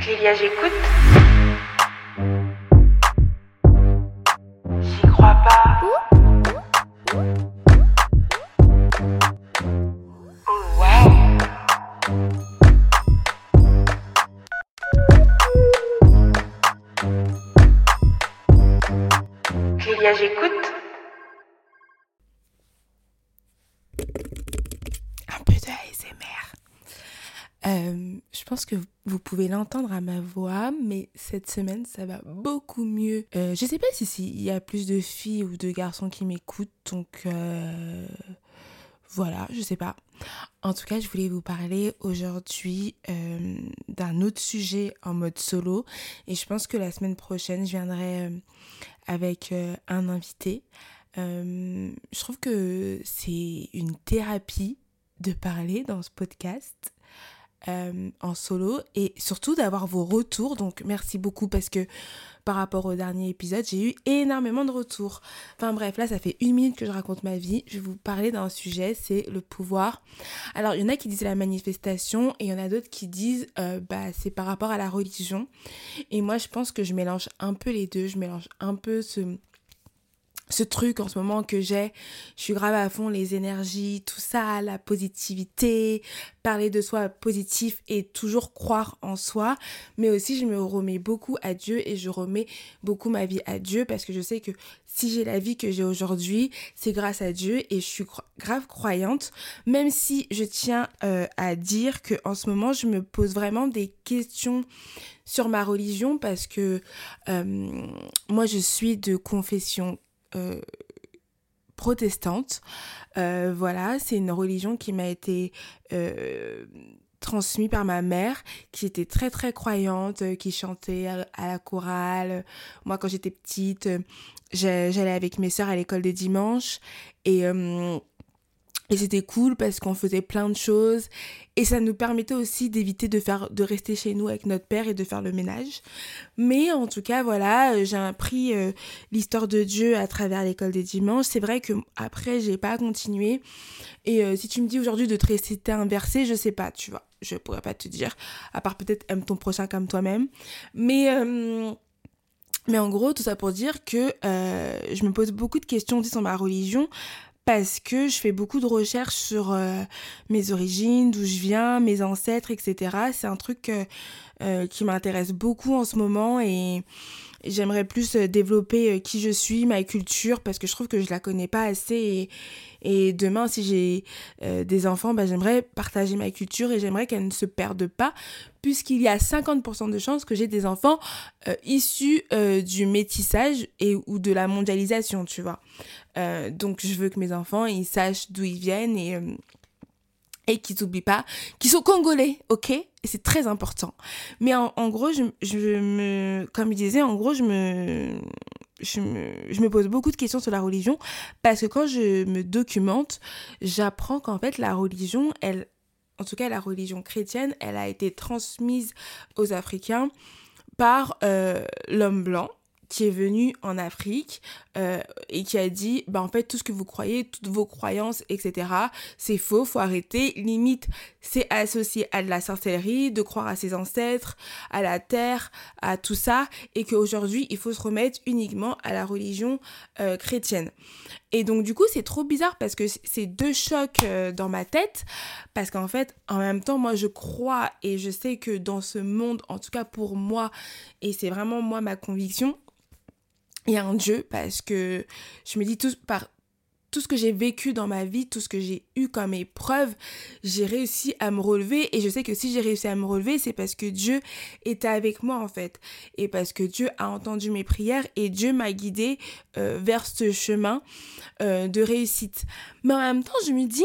Clélia, j'écoute. L'entendre à ma voix, mais cette semaine, ça va beaucoup mieux. Euh, je sais pas si s'il y a plus de filles ou de garçons qui m'écoutent, donc euh, voilà, je sais pas. En tout cas, je voulais vous parler aujourd'hui euh, d'un autre sujet en mode solo, et je pense que la semaine prochaine, je viendrai avec un invité. Je trouve que c'est une thérapie de parler dans ce podcast euh, en solo et surtout d'avoir vos retours. Donc merci beaucoup parce que par rapport au dernier épisode, j'ai eu énormément de retours. Enfin bref, là ça fait une minute que je raconte ma vie. Je vais vous parler d'un sujet, c'est le pouvoir. Alors il y en a qui disent la manifestation et il y en a d'autres qui disent euh, bah c'est par rapport à la religion. Et moi je pense que je mélange un peu les deux. Je mélange un peu ce ce truc en ce moment que j'ai, je suis grave à fond les énergies, tout ça, la positivité, parler de soi positif et toujours croire en soi, mais aussi je me remets beaucoup à Dieu et je remets beaucoup ma vie à Dieu parce que je sais que si j'ai la vie que j'ai aujourd'hui, c'est grâce à Dieu et je suis grave croyante, même si je tiens euh, à dire que en ce moment je me pose vraiment des questions sur ma religion parce que euh, moi je suis de confession euh, protestante. Euh, voilà, c'est une religion qui m'a été euh, transmise par ma mère, qui était très très croyante, qui chantait à, la chorale. Moi, quand j'étais petite, j'allais avec mes sœurs à l'école des dimanches et et c'était cool parce qu'on faisait plein de choses et ça nous permettait aussi d'éviter de rester chez nous avec notre père et de faire le ménage. Mais en tout cas, voilà, euh, j'ai appris euh, l'histoire de Dieu à travers l'école des dimanches. C'est vrai que après, j'ai pas continué. Et euh, si tu me dis aujourd'hui de te réciter un verset, je sais pas, tu vois, je pourrais pas te dire. À part peut-être aime ton prochain comme toi-même. Mais mais en gros, tout ça pour dire que je me pose beaucoup de questions sur ma religion parce que je fais beaucoup de recherches sur euh, mes origines, d'où je viens, mes ancêtres, etc. C'est un truc euh, euh, qui m'intéresse beaucoup en ce moment et j'aimerais plus euh, développer euh, qui je suis, ma culture, parce que je trouve que je la connais pas assez et, demain, si j'ai euh, des enfants, bah, j'aimerais partager ma culture et j'aimerais qu'elle ne se perde pas, puisqu'il y a 50% de chances que j'ai des enfants issus du métissage et ou de la mondialisation, tu vois. Donc je veux que mes enfants, ils sachent d'où ils viennent et, et qu'ils n'oublient pas qu'ils sont congolais, ok? Et c'est très important. Mais en, gros, je, je me... Comme je disais, en gros, je me... Je me, je me pose beaucoup de questions sur la religion parce que quand je me documente, j'apprends qu'en fait la religion, elle, en tout cas la religion chrétienne, elle a été transmise aux Africains par euh, l'homme blanc qui est venu en Afrique euh, et qui a dit bah en fait tout ce que vous croyez toutes vos croyances etc c'est faux faut arrêter. Limite c'est associé à de la sorcellerie de croire à ses ancêtres à la terre à tout ça et qu'aujourd'hui il faut se remettre uniquement à la religion euh, chrétienne et donc du coup c'est trop bizarre parce que c'est deux chocs euh, dans ma tête. Parce qu'en fait en même temps moi je crois et je sais que dans ce monde en tout cas pour moi et c'est vraiment moi ma conviction il y a un Dieu parce que je me dis tout par tout ce que j'ai vécu dans ma vie, tout ce que j'ai eu comme épreuve, j'ai réussi à me relever et je sais que si j'ai réussi à me relever, c'est parce que Dieu était avec moi en fait et parce que Dieu a entendu mes prières et Dieu m'a guidée euh, vers ce chemin euh, de réussite. Mais en même temps, je me dis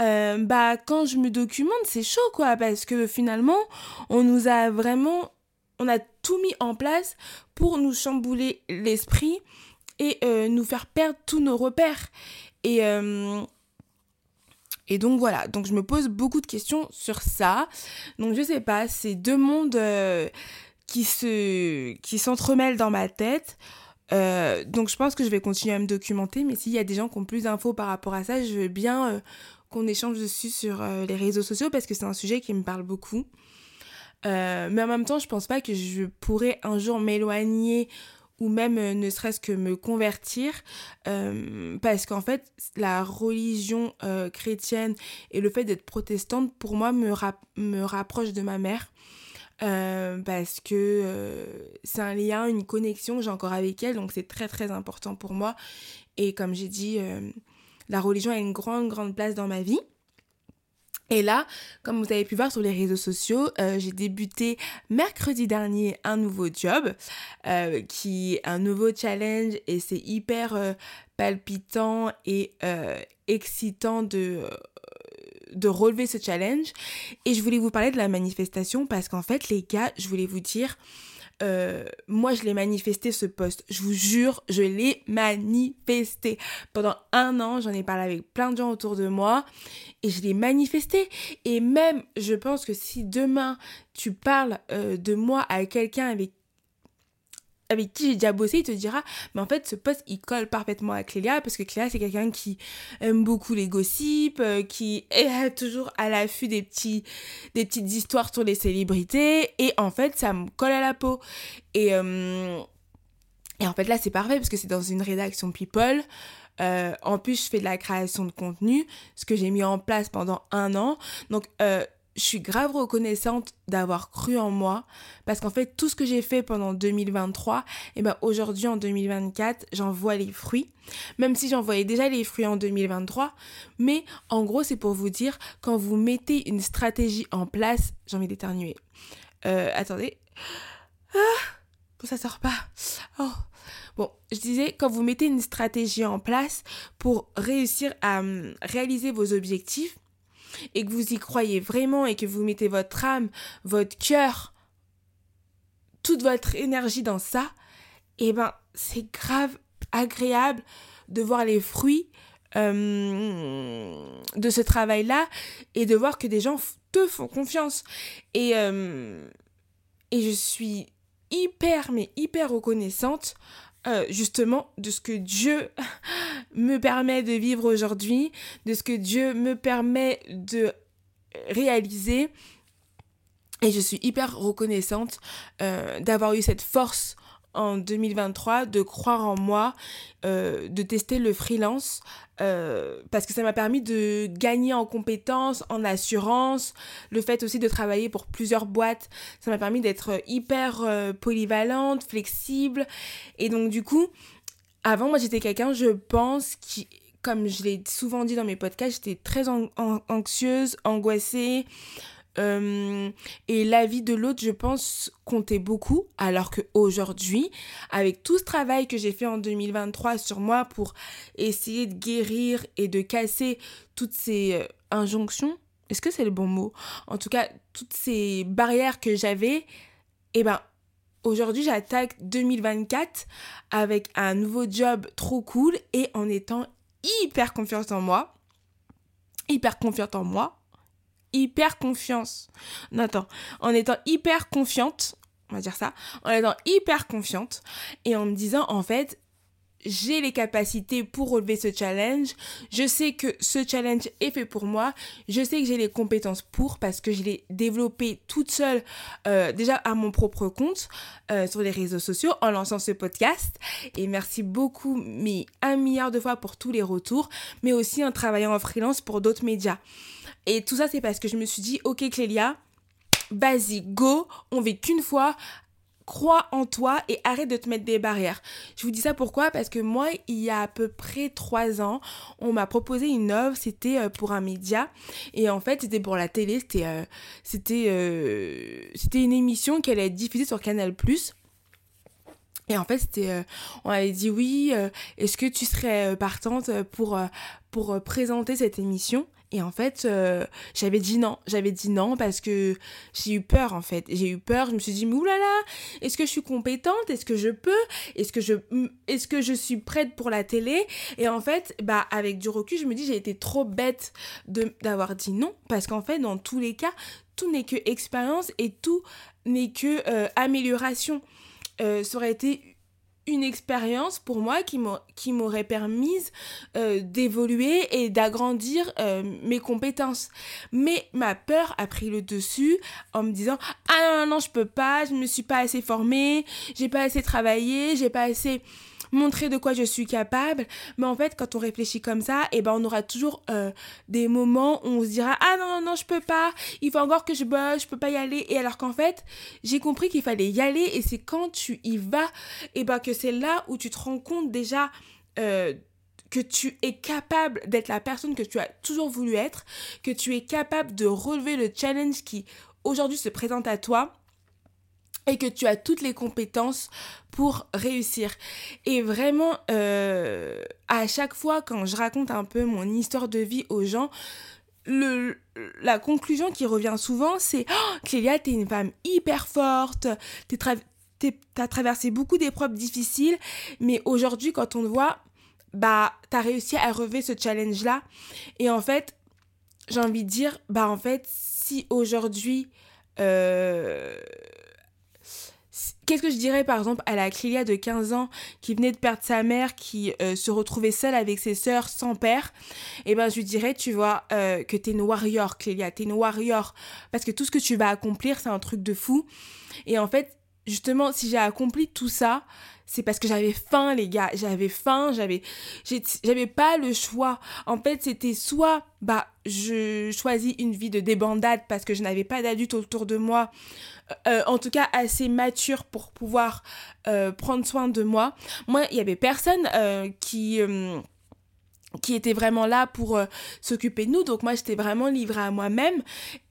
euh, bah quand je me documente, c'est chaud quoi parce que finalement, on nous a vraiment on a tout mis en place pour nous chambouler l'esprit et euh, nous faire perdre tous nos repères. Et, euh, et donc voilà, donc je me pose beaucoup de questions sur ça. Donc je sais pas, c'est deux mondes euh, qui se qui s'entremêlent dans ma tête. Donc je pense que je vais continuer à me documenter, mais s'il y a des gens qui ont plus d'infos par rapport à ça, je veux bien qu'on échange dessus sur les réseaux sociaux parce que c'est un sujet qui me parle beaucoup. Mais en même temps, je pense pas que je pourrais un jour m'éloigner ou même euh, ne serait-ce que me convertir parce qu'en fait la religion chrétienne et le fait d'être protestante pour moi me, me rapproche de ma mère parce que c'est un lien, une connexion que j'ai encore avec elle donc c'est très très important pour moi et comme j'ai dit la religion a une grande, grande place dans ma vie. Et là, comme vous avez pu voir sur les réseaux sociaux, euh, j'ai débuté mercredi dernier un nouveau job, euh, qui est un nouveau challenge et c'est hyper euh, palpitant et excitant de, de relever ce challenge. Et je voulais vous parler de la manifestation parce qu'en fait, les gars, je voulais vous dire, euh, moi, je l'ai manifesté ce poste. Je vous jure, je l'ai manifesté. Pendant un an, j'en ai parlé avec plein de gens autour de moi et je l'ai manifesté. Et même, je pense que si demain, tu parles euh, de moi à quelqu'un avec avec qui j'ai déjà bossé, il te dira, mais en fait, ce poste, il colle parfaitement à Clélia, parce que Clélia, c'est quelqu'un qui aime beaucoup les gossips, euh, qui est toujours à l'affût des, petits, des petites histoires sur les célébrités, et en fait, ça me colle à la peau. Et, euh, et en fait, là, c'est parfait, parce que c'est dans une rédaction People. Euh, en plus, je fais de la création de contenu, ce que j'ai mis en place pendant un an. Donc, je suis grave reconnaissante d'avoir cru en moi parce qu'en fait tout ce que j'ai fait pendant 2023 et eh ben aujourd'hui en 2024 j'en vois les fruits. Même si j'en voyais déjà les fruits en 2023 mais en gros c'est pour vous dire quand vous mettez une stratégie en place j'ai envie d'éternuer. Euh, attendez. Ah, ça sort pas. Oh. Bon, je disais, quand vous mettez une stratégie en place pour réussir à hum, réaliser vos objectifs, et que vous y croyez vraiment et que vous mettez votre âme, votre cœur, toute votre énergie dans ça, eh ben c'est grave agréable de voir les fruits euh, de ce travail-là et de voir que des gens te font confiance. Et, euh, et je suis hyper, mais hyper reconnaissante euh, justement de ce que Dieu me permet de vivre aujourd'hui, de ce que Dieu me permet de réaliser. Et je suis hyper reconnaissante euh, d'avoir eu cette force en 2023 de croire en moi, euh, de tester le freelance, euh, parce que ça m'a permis de gagner en compétences, en assurance, le fait aussi de travailler pour plusieurs boîtes, ça m'a permis d'être hyper euh, polyvalente, flexible, et donc du coup, avant moi j'étais quelqu'un, je pense, qui, comme je l'ai souvent dit dans mes podcasts, j'étais très anxieuse, angoissée, euh, et l'avis de l'autre, je pense, comptait beaucoup. Alors qu'aujourd'hui, avec tout ce travail que j'ai fait en 2023 sur moi pour essayer de guérir et de casser toutes ces euh, injonctions, est-ce que c'est le bon mot? En tout cas, toutes ces barrières que j'avais, eh ben, aujourd'hui, j'attaque 2024 avec un nouveau job trop cool et en étant hyper confiante en moi. Hyper confiante en moi hyper confiance. Non, attends, en étant hyper confiante, on va dire ça, en étant hyper confiante et en me disant en fait, j'ai les capacités pour relever ce challenge. Je sais que ce challenge est fait pour moi. Je sais que j'ai les compétences pour parce que je l'ai développé toute seule euh, déjà à mon propre compte euh, sur les réseaux sociaux en lançant ce podcast. Et merci beaucoup, mais un milliard de fois pour tous les retours, mais aussi en travaillant en freelance pour d'autres médias. Et tout ça, c'est parce que je me suis dit, ok Clélia, vas-y, go, on vit qu'une fois, crois en toi et arrête de te mettre des barrières. Je vous dis ça pourquoi? Parce que moi, il y a à peu près trois ans, on m'a proposé une œuvre, c'était euh, pour un média. Et en fait, c'était pour la télé, c'était euh, c'était euh, c'était une émission qui allait diffusée sur Canal+. Et en fait, c'était, on avait dit oui, est-ce que tu serais partante pour, pour présenter cette émission? Et en fait, euh, j'avais dit non. J'avais dit non parce que j'ai eu peur en fait. J'ai eu peur. Je me suis dit, mais oulala, est-ce que je suis compétente? Est-ce que je peux? Est-ce que je, est-ce que je suis prête pour la télé? Et en fait, bah avec du recul, je me dis, j'ai été trop bête d'avoir dit non parce qu'en fait, dans tous les cas, tout n'est que expérience et tout n'est que euh, amélioration. Euh, ça aurait été une expérience pour moi qui m'aurait permis euh, d'évoluer et d'agrandir euh, mes compétences. Mais ma peur a pris le dessus en me disant ah non non non je peux pas, je ne me suis pas assez formée, j'ai pas assez travaillé, j'ai pas assez montrer de quoi je suis capable. Mais en fait, quand on réfléchit comme ça, eh ben, on aura toujours euh, des moments où on se dira Ah non, non, non, je peux pas, il faut encore que je bosse, je peux pas y aller. Et alors qu'en fait, j'ai compris qu'il fallait y aller et c'est quand tu y vas, eh ben, que c'est là où tu te rends compte déjà. Euh, que tu es capable d'être la personne que tu as toujours voulu être, que tu es capable de relever le challenge qui aujourd'hui se présente à toi et que tu as toutes les compétences pour réussir. Et vraiment, euh, à chaque fois quand je raconte un peu mon histoire de vie aux gens, la conclusion qui revient souvent, c'est oh, Clélia, t'es une femme hyper forte, t'as traversé beaucoup d'épreuves difficiles, mais aujourd'hui, quand on te voit, bah, t'as réussi à relever ce challenge-là. Et en fait, j'ai envie de dire, bah, en fait, si aujourd'hui, euh, Qu'est-ce que je dirais par exemple à la Clélia de 15 ans qui venait de perdre sa mère, qui euh, se retrouvait seule avec ses sœurs sans père Eh ben je lui dirais, tu vois, euh, que t'es une warrior, Clélia, t'es une warrior. Parce que tout ce que tu vas accomplir, c'est un truc de fou. Et en fait, justement, si j'ai accompli tout ça, c'est parce que j'avais faim, les gars. J'avais faim, j'avais, j'avais pas le choix. En fait, c'était soit, bah, je choisis une vie de débandade parce que je n'avais pas d'adultes autour de moi, euh, en tout cas assez mature pour pouvoir euh, prendre soin de moi. Moi, il y avait personne euh, qui qui était vraiment là pour s'occuper de nous. Donc moi, j'étais vraiment livrée à moi-même.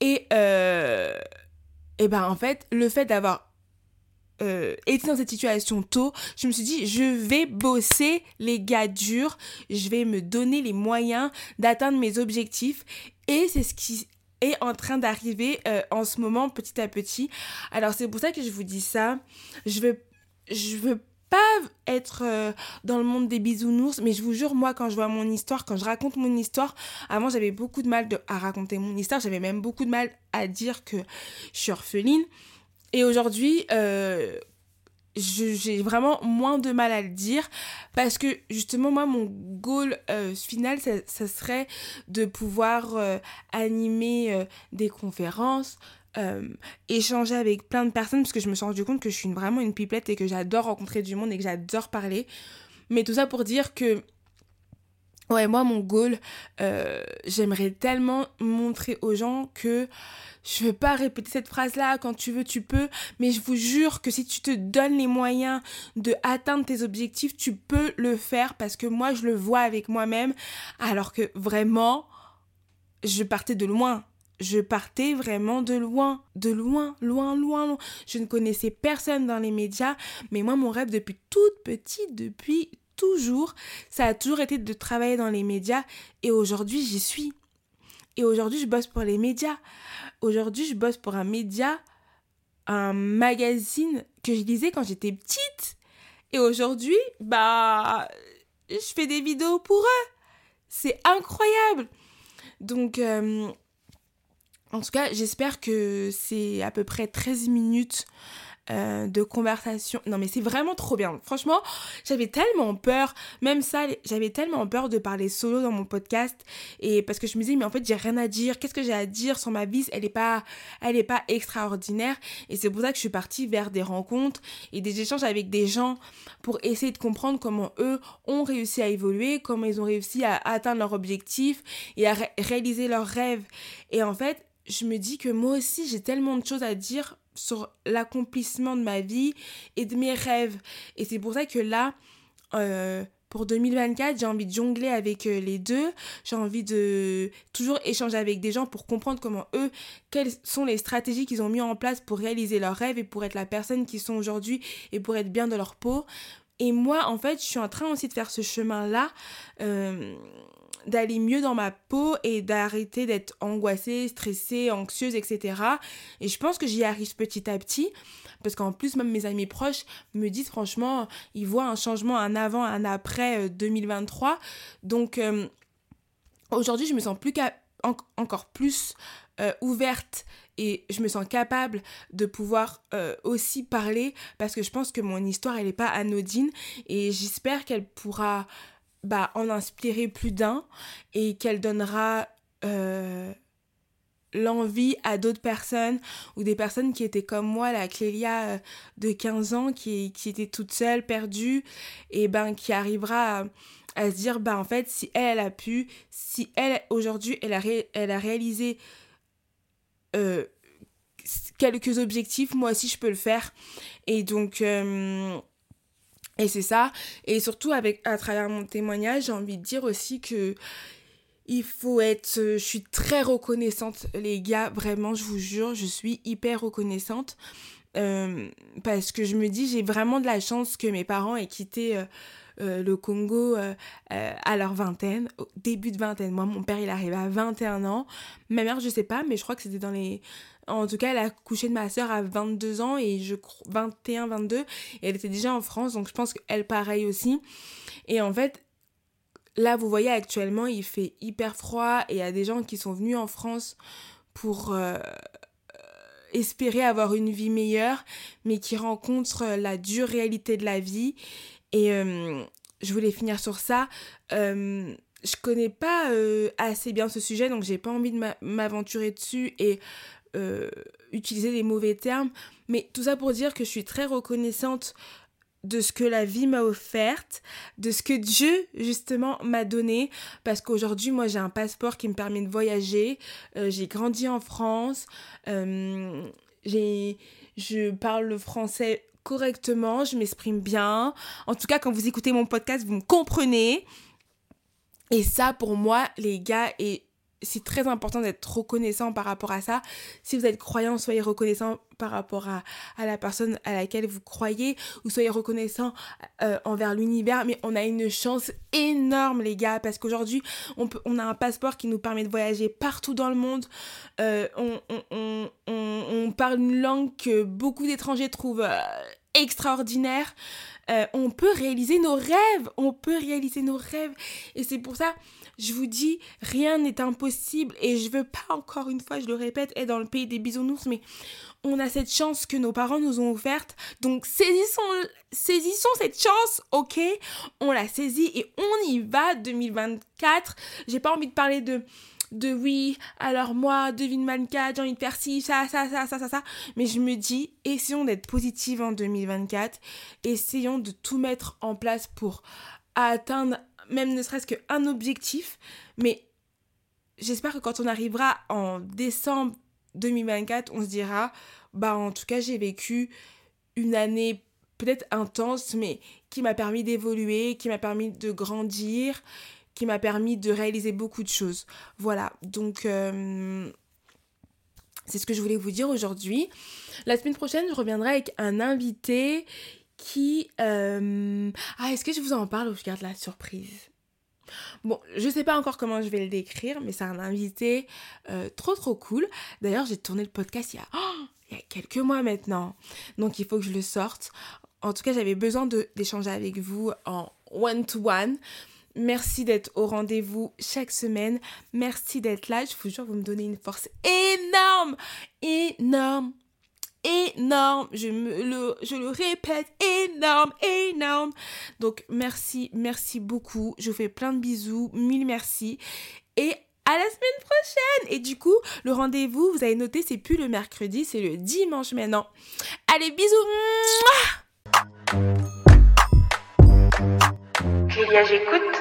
Et, et ben en fait, le fait d'avoir été dans cette situation tôt, je me suis dit, je vais bosser les gars durs, je vais me donner les moyens d'atteindre mes objectifs. Et c'est ce qui est en train d'arriver euh, en ce moment petit à petit. Alors c'est pour ça que je vous dis ça. Je veux, je veux pas être euh, dans le monde des bisounours, mais je vous jure, moi, quand je vois mon histoire, quand je raconte mon histoire, avant j'avais beaucoup de mal à raconter mon histoire, j'avais même beaucoup de mal à dire que je suis orpheline. Et aujourd'hui, euh, j'ai vraiment moins de mal à le dire parce que justement moi mon goal euh, final ça, serait de pouvoir euh, animer des conférences échanger avec plein de personnes parce que je me suis rendu compte que je suis vraiment une pipette et que j'adore rencontrer du monde et que j'adore parler. Mais tout ça pour dire que Ouais, moi, mon goal, euh, j'aimerais tellement montrer aux gens que je veux pas répéter cette phrase-là, quand tu veux, tu peux, mais je vous jure que si tu te donnes les moyens de atteindre tes objectifs, tu peux le faire parce que moi, je le vois avec moi-même, alors que vraiment, je partais de loin. Je partais vraiment de loin, de loin, loin, loin, loin. Je ne connaissais personne dans les médias, mais moi, mon rêve depuis toute petite, depuis toujours, ça a toujours été de travailler dans les médias et aujourd'hui j'y suis. Et aujourd'hui je bosse pour les médias. Aujourd'hui je bosse pour un média, un magazine que je lisais quand j'étais petite. Et aujourd'hui, bah, je fais des vidéos pour eux. C'est incroyable. Donc, euh, en tout cas, j'espère que c'est à peu près 13 minutes euh, de conversation. Non mais c'est vraiment trop bien. Franchement, j'avais tellement peur, même ça, j'avais tellement peur de parler solo dans mon podcast et parce que je me disais mais en fait j'ai rien à dire. Qu'est-ce que j'ai à dire sur ma vie Elle est pas, pas extraordinaire et c'est pour ça que je suis partie vers des rencontres et des échanges avec des gens pour essayer de comprendre comment eux ont réussi à évoluer, comment ils ont réussi à atteindre leurs objectifs et à réaliser leurs rêves. Et en fait, je me dis que moi aussi j'ai tellement de choses à dire sur l'accomplissement de ma vie et de mes rêves. Et c'est pour ça que là, euh, pour 2024, j'ai envie de jongler avec euh, les deux. J'ai envie de toujours échanger avec des gens pour comprendre comment eux, quelles sont les stratégies qu'ils ont mis en place pour réaliser leurs rêves et pour être la personne qu'ils sont aujourd'hui et pour être bien dans leur peau. Et moi, en fait, je suis en train aussi de faire ce chemin-là. Euh, d'aller mieux dans ma peau et d'arrêter d'être angoissée, stressée, anxieuse, etc. Et je pense que j'y arrive petit à petit. Parce qu'en plus, même mes amis proches me disent franchement, ils voient un changement, un avant, un après 2023. Euh, Donc euh, aujourd'hui, je me sens encore plus euh, ouverte et je me sens capable de pouvoir aussi parler parce que je pense que mon histoire, elle n'est pas anodine et j'espère qu'elle pourra bah, en inspirer plus d'un et qu'elle donnera euh, l'envie à d'autres personnes ou des personnes qui étaient comme moi, la Clélia euh, de 15 ans qui, qui était toute seule, perdue et ben qui arrivera à, se dire bah en fait si elle, a pu, si elle aujourd'hui elle a, elle a réalisé euh, quelques objectifs, moi aussi je peux le faire. Et donc, et c'est ça. Et surtout, avec, à travers mon témoignage, j'ai envie de dire aussi que il faut être. Je suis très reconnaissante, les gars, vraiment, je vous jure, je suis hyper reconnaissante. Euh, parce que je me dis, j'ai vraiment de la chance que mes parents aient quitté. Euh, le Congo euh, euh, à leur vingtaine, au début de vingtaine. Moi, mon père, il arrivait à 21 ans. Ma mère, je sais pas, mais je crois que c'était dans les... En tout cas, elle a couché de ma soeur à 22 ans et je 21, 22. Et elle était déjà en France, donc je pense qu'elle, pareil aussi. Et en fait, là, vous voyez, actuellement, il fait hyper froid et il y a des gens qui sont venus en France pour espérer avoir une vie meilleure, mais qui rencontrent la dure réalité de la vie et euh, je voulais finir sur ça. Euh, je connais pas euh, assez bien ce sujet, donc j'ai pas envie de m'aventurer dessus et utiliser les mauvais termes. Mais tout ça pour dire que je suis très reconnaissante de ce que la vie m'a offerte, de ce que Dieu justement m'a donné, parce qu'aujourd'hui moi j'ai un passeport qui me permet de voyager, j'ai grandi en France, j'ai je parle le français correctement, je m'exprime bien. En tout cas, quand vous écoutez mon podcast, vous me comprenez. Et ça, pour moi, les gars, et c'est très important d'être reconnaissant par rapport à ça. Si vous êtes croyant, soyez reconnaissant par rapport à, la personne à laquelle vous croyez ou soyez reconnaissant euh, envers l'univers. Mais on a une chance énorme, les gars, parce qu'aujourd'hui, on, on a un passeport qui nous permet de voyager partout dans le monde. Euh, on, on, on, parle une langue que beaucoup d'étrangers trouvent euh, extraordinaire. On peut réaliser nos rêves, on peut réaliser nos rêves. Et c'est pour ça, je vous dis, rien n'est impossible et je veux pas encore une fois, je le répète, être dans le pays des bisounours, mais on a cette chance que nos parents nous ont offerte. Donc saisissons, saisissons cette chance, ok? On la saisit et on y va 2024. J'ai pas envie de parler de de oui, alors moi, 2024, j'ai envie de faire ci, ça, ça, ça, ça, ça, ça. Mais je me dis, essayons d'être positive en 2024. Essayons de tout mettre en place pour atteindre même ne serait-ce qu'un objectif. Mais j'espère que quand on arrivera en décembre 2024, on se dira, bah en tout cas j'ai vécu une année peut-être intense, mais qui m'a permis d'évoluer, qui m'a permis de grandir, qui m'a permis de réaliser beaucoup de choses. Voilà, donc euh, c'est ce que je voulais vous dire aujourd'hui. La semaine prochaine, je reviendrai avec un invité qui... Euh, ah, est-ce que je vous en parle ou je garde la surprise? Bon, je sais pas encore comment je vais le décrire, mais c'est un invité euh, trop trop cool. D'ailleurs, j'ai tourné le podcast il y, a, oh, il y a quelques mois maintenant. Donc il faut que je le sorte. En tout cas, j'avais besoin d'échanger avec vous en one-to-one. Merci d'être au rendez-vous chaque semaine. Merci d'être là. Je vous jure, vous me donnez une force énorme, énorme énorme. Je, le, je le répète, énorme, énorme. Donc merci, merci beaucoup. Je vous fais plein de bisous, mille merci. Et à la semaine prochaine Et du coup, le rendez-vous, vous avez noté, c'est plus le mercredi, c'est le dimanche maintenant. Allez, bisous Julia, j'écoute.